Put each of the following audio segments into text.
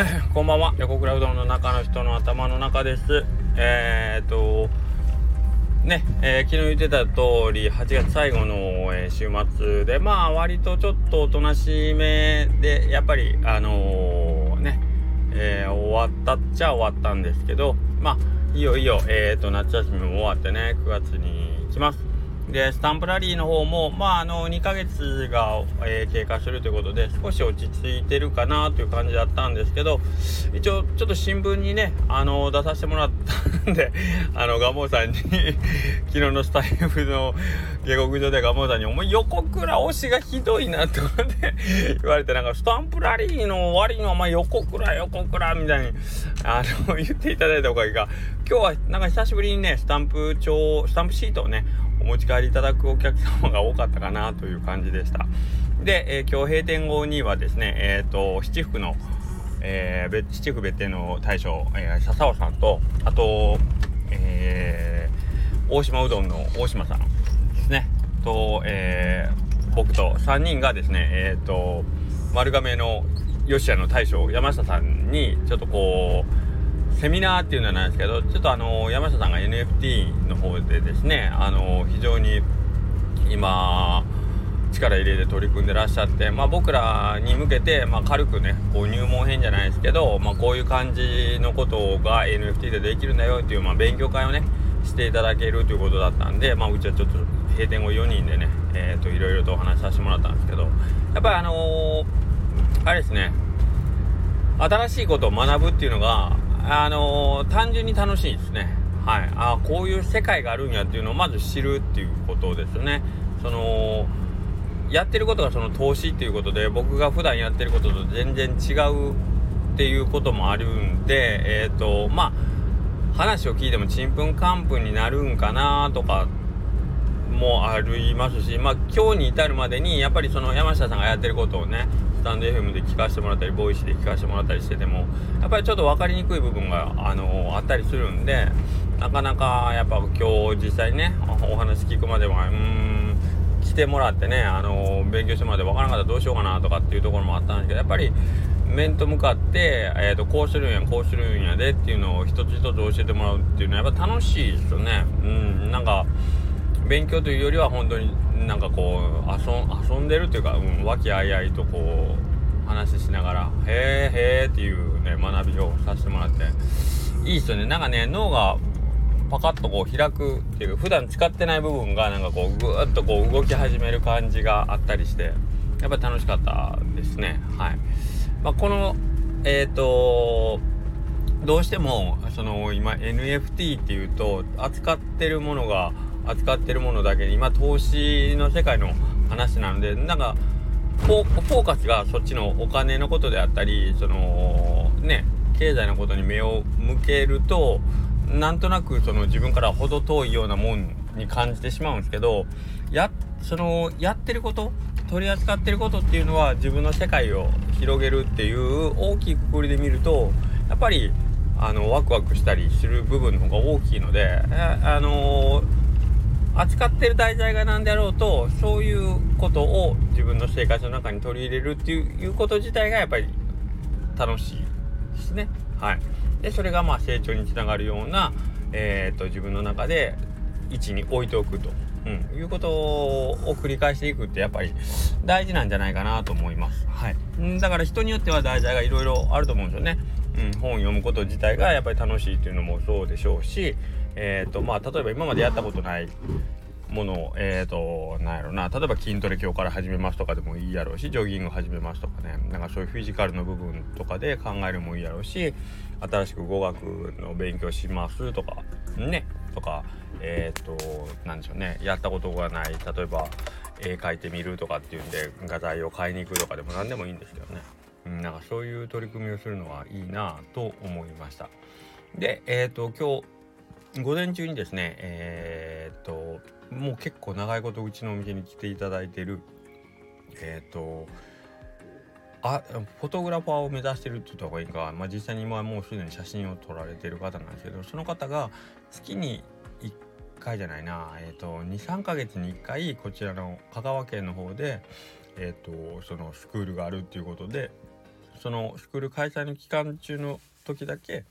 こんばんは。横倉うどんの中の人の頭の中です。えー、っとね、えー、昨日言ってた通り8月最後の、えー、週末でまあ割とちょっとおとなしめでやっぱりあの、ね、え終わったっちゃ終わったんですけどまあいよいよ、えーと夏休みも終わってね9月に来ます。でスタンプラリーの方もまああの2ヶ月が、えー、経過するということで少し落ち着いてるかなという感じだったんですけど一応ちょっと新聞にねあの出させてもらったんで あのガモさんに 昨日のスタイフの下克上でガモさんに「お前横倉推しがひどいな」って言われてなんかスタンプラリーの終わりにお前横倉横倉みたいにあの言っていただいたおかげが今日はなんか久しぶりにねスタンプ帳スタンプシートをねお持ち帰りいただくお客様が多かったかなという感じでした。で、えー、今日閉店後にはですね、えっ、ー、と、七福の、えー、七福別邸の大将、えー、笹尾さんと、あと、えー、大島うどんの大島さんですね、と、えー、僕と3人がですね、えっ、ー、と、丸亀の吉谷の大将、山下さんに、ちょっとこう、セミナーっていうのはないですけどちょっとあの山下さんが NFT の方でですねあの非常に今力入れて取り組んでらっしゃって、まあ、僕らに向けて、まあ、軽くねこう入門編じゃないですけど、まあ、こういう感じのことが NFT でできるんだよっていう、まあ、勉強会をねしていただけるということだったんで、まあ、うちはちょっと閉店後4人でね、えーと、いろいろとお話しさせてもらったんですけどやっぱりあのー、あれですね新しいことを学ぶっていうのがあのー、単純に楽しいですね。はい。あこういう世界があるんやっていうのをまず知るっていうことですよね。その、やってることがその投資っていうことで、僕が普段やってることと全然違うっていうこともあるんで、えっ、ー、と、まあ、話を聞いてもちんぷんかんぷんになるんかなとかもありますし、まあ、今日に至るまでにやっぱりその山下さんがやってることをねスタンド FM で聞かせてもらったりボイシーで聞かせてもらったりしててもやっぱりちょっと分かりにくい部分が、あのー、あったりするんでなかなかやっぱ今日実際ねお話聞くまではうーん来てもらってね、あのー、勉強してもらって分からなかったらどうしようかなとかっていうところもあったんですけどやっぱり面と向かって、えーと、こうするんやこうするんやでっていうのを一つ一つ教えてもらうっていうのはやっぱ楽しいですよね。うんなんか勉強というよりは本当になんかこう遊んでるっていうか、うん、和気あいあいとこう話しながら「へえへえ」っていうね学びをさせてもらっていいっすよね。なんかね脳がパカッとこう開くっていうか普段使ってない部分がなんかこうぐーっとこう動き始める感じがあったりして。やっぱ楽しかったですね。はい、まあ、このえっ、ー、とどうしてもその今 NFT っていうと扱ってるものが扱ってるものだけに今投資の世界の話なのでなんかフォーカスがそっちのお金のことであったりそのね経済のことに目を向けるとなんとなくその自分から程遠いようなもんに感じてしまうんですけどやそのやってること取り扱ってることっていうのは自分の世界を広げるっていう大きいくくりで見るとやっぱりあのワクワクしたりする部分の方が大きいのであのー扱ってる題材が何であろうとそういうことを自分の生活の中に取り入れるっていうこと自体がやっぱり楽しいですね。はい、でそれがまあ成長につながるような、えーと、自分の中で位置に置いておくと、うん、いうことを繰り返していくってやっぱり大事なんじゃないかなと思います。はい、だから人によっては題材がいろいろあると思うんですよね。うん、本を読むこと自体がやっぱり楽しいっていうのもそうでしょうし、えーとまあ、例えば今までやったことないものを、えーと、なんやろな例えば筋トレ今日から始めますとかでもいいやろうしジョギング始めますとかねなんかそういうフィジカルの部分とかで考えるもいいやろうし新しく語学の勉強しますとかねとかえっ、ー、となんでしょうねやったことがない例えば絵描いてみるとかっていうんで画材を買いに行くとかでも何でもいいんですけどね、なんかそういう取り組みをするのはいいなと思いました。でえっ、ー、と今日午前中にですねえっ、ともう結構長いことうちのお店に来ていただいてるえっ、とあフォトグラファーを目指してるって言った方がいいか、まあ、実際に今はもうすでに写真を撮られてる方なんですけどその方が月に1回じゃないな、えーと、23ヶ月に1回こちらの香川県の方で、えーとそのスクールがあるっていうことでそのスクール開催の期間中の時だけ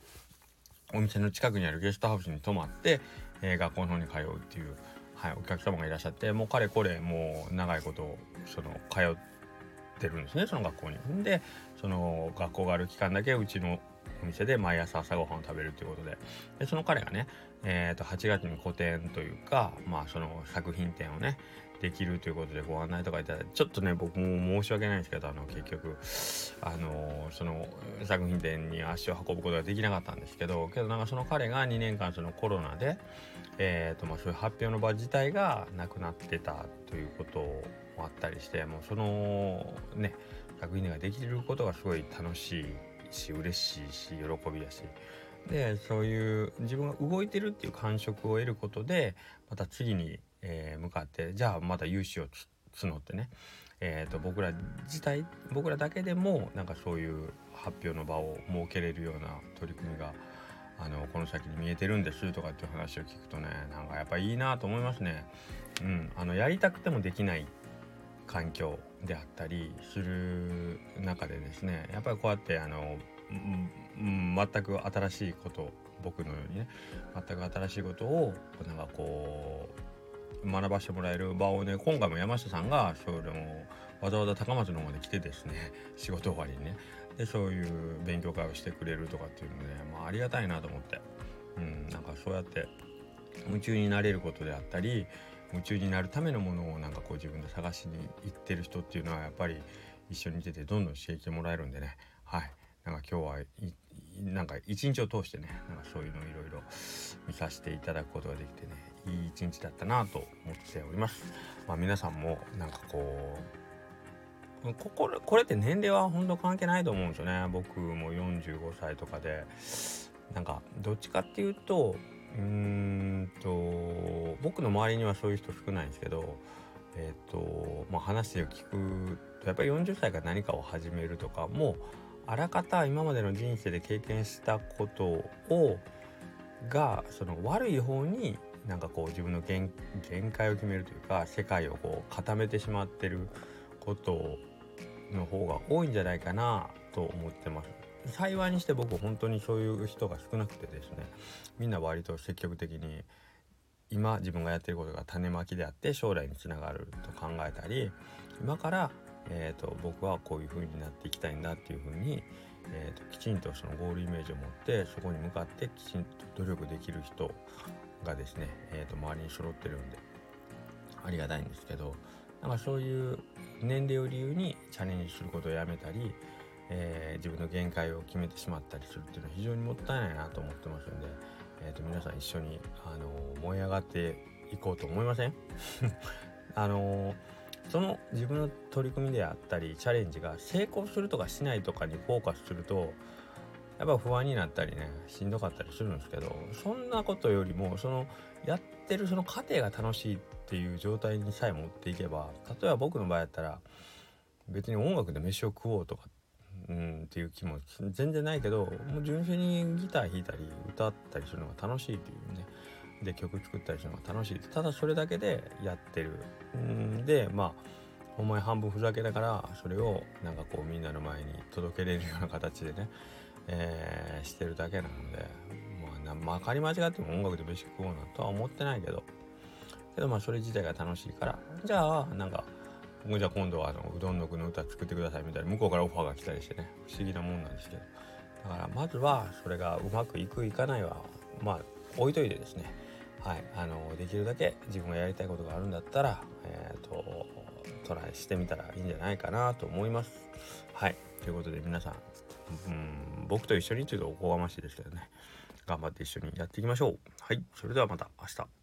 お店の近くにあるゲストハウスに泊まって、えー、学校の方に通うっていう、はい、お客様がいらっしゃってもうかれこれもう長いことその通ってるんですねその学校に。でその学校がある期間だけうちのお店で毎朝朝ごはんを食べるということででその彼がね、えー、と8月に個展というか、まあ、その作品展をねできるということでご案内とかいただいてちょっとね僕も申し訳ないんですけどあの結局あのその作品展に足を運ぶことができなかったんですけどけどなんかその彼が2年間そのコロナで、えーとまあ、そういう発表の場自体がなくなってたということもあったりしてもうそのね作品展ができることがすごい楽しいし嬉しいし喜びだし。でそういう自分が動いてるっていう感触を得ることでまた次に、えー、向かってじゃあまた融資を募ってね、えーと、僕ら自体僕らだけでもなんかそういう発表の場を設けれるような取り組みがあのこの先に見えてるんですとかっていう話を聞くとねなんかやっぱいいなと思いますね。うん、あのやりたくてもできない環境であったりする中でですねやっぱりこうやってあの、うん、全く新しいこと僕のようにね全く新しいことをなんかこう学ばせてもらえる場をね今回も山下さんがそれもわざわざ高松の方まで来てですね仕事終わりにねでそういう勉強会をしてくれるとかっていうので、まあ、ありがたいなと思って、うん、なんかそうやって夢中になれることであったり夢中になるためのものをなんかこう自分で探しに行ってる人っていうのはやっぱり一緒にいててどんどん刺激もらえるんでね。はい。なんか今日はなんか一日を通してねなんかそういうのをいろいろ見させていただくことができてねいい一日だったなと思っております。まあ、皆さんもなんかこうこここれって年齢は本当関係ないと思うんですよね僕も45歳とかでなんかどっちかっていうとうんと僕の周りにはそういう人少ないんですけどえっ、ー、とまあ話を聞くとやっぱり40歳から何かを始めるとかもあらかた今までの人生で経験したことをがその悪い方になんかこう自分の限界を決めるというか世界をこう固めてしまってることの方が多いんじゃないかなと思ってます。幸いにして僕本当にそういう人が少なくてですねみんな割と積極的に今自分がやってることが種まきであって将来につながると考えたり今から、えーと、僕はこういう風になっていきたいんだっていう風に、えーと、きちんとそのゴールイメージを持ってそこに向かってきちんと努力できる人がですね、えーと周りに揃ってるんでありがたいんですけどなんかそういう年齢を理由にチャレンジすることをやめたりえー、自分の限界を決めてしまったりするっていうのは非常にもったいないなと思ってますんで、えー、と皆さん一緒に、あのー、燃え上がっていこうと思いません？あのその自分の取り組みであったりチャレンジが成功するとかしないとかにフォーカスするとやっぱ不安になったりねしんどかったりするんですけどそんなことよりもそのやってるその過程が楽しいっていう状態にさえ持っていけば例えば僕の場合やったら別に音楽で飯を食おうとかうんっていう気も全然ないけどもう純粋にギター弾いたり歌ったりするのが楽しいっていうね。で曲作ったりするのが楽しいただそれだけでやってる。んでまあお前半分ふざけながらそれをなんかこうみんなの前に届けれるような形でね、えー、してるだけなのでまあまかり間違っても音楽で飯食おうなとは思ってないけど。けどまあそれ自体が楽しいから。じゃあなんかじゃあ今度はあのうどんの具の歌作ってくださいみたいな。向こうからオファーが来たりしてね。不思議なもんなんですけど。だからまずはそれがうまくいくいかないはまあ置いといてですね。はい。あのできるだけ自分がやりたいことがあるんだったらえっ、ー、とトライしてみたらいいんじゃないかなと思います。はい。ということで皆さんうん僕と一緒にというとおこがましいですけどね。頑張って一緒にやっていきましょう。はいそれではまた明日。